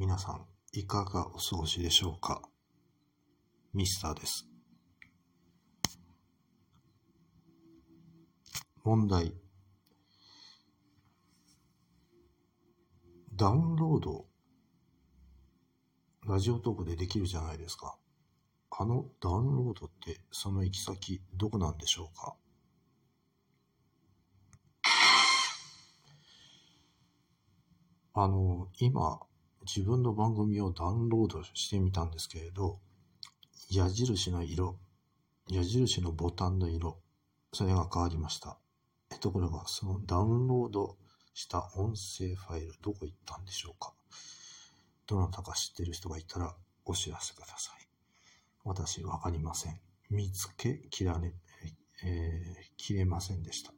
皆さん、いかがお過ごしでしょうか？ミスターです。問題。ダウンロード、ラジオトークでできるじゃないですか。あのダウンロードってその行き先どこなんでしょうか？あの、今、自分の番組をダウンロードしてみたんですけれど、矢印の色、矢印のボタンの色、それが変わりました。ところが、そのダウンロードした音声ファイル、どこ行ったんでしょうかどなたか知ってる人がいたらお知らせください。私、わかりません。見つけきられ、えー、切れませんでした。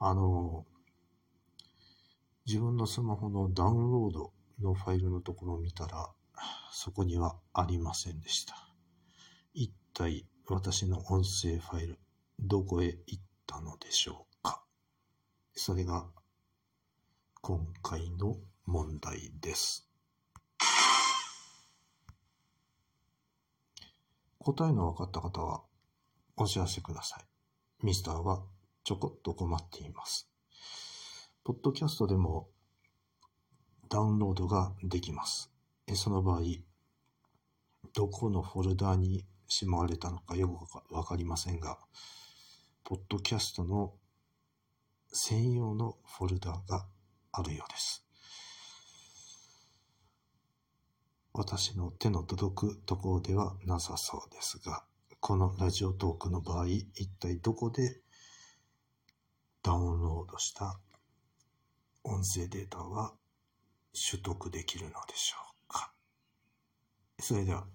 あの、自分のスマホのダウンロードのファイルのところを見たら、そこにはありませんでした。一体私の音声ファイル、どこへ行ったのでしょうか？それが今回の問題です。答えの分かった方はお知らせください。ミスターはちょこっと困っています。ポッドキャストでもダウンロードができます。その場合、どこのフォルダーにしまわれたのかよくわかりませんが、ポッドキャストの専用のフォルダがあるようです。私の手の届くところではなさそうですが、このラジオトークの場合、一体どこでダウンロードした音声データは取得できるのでしょうか？それでは。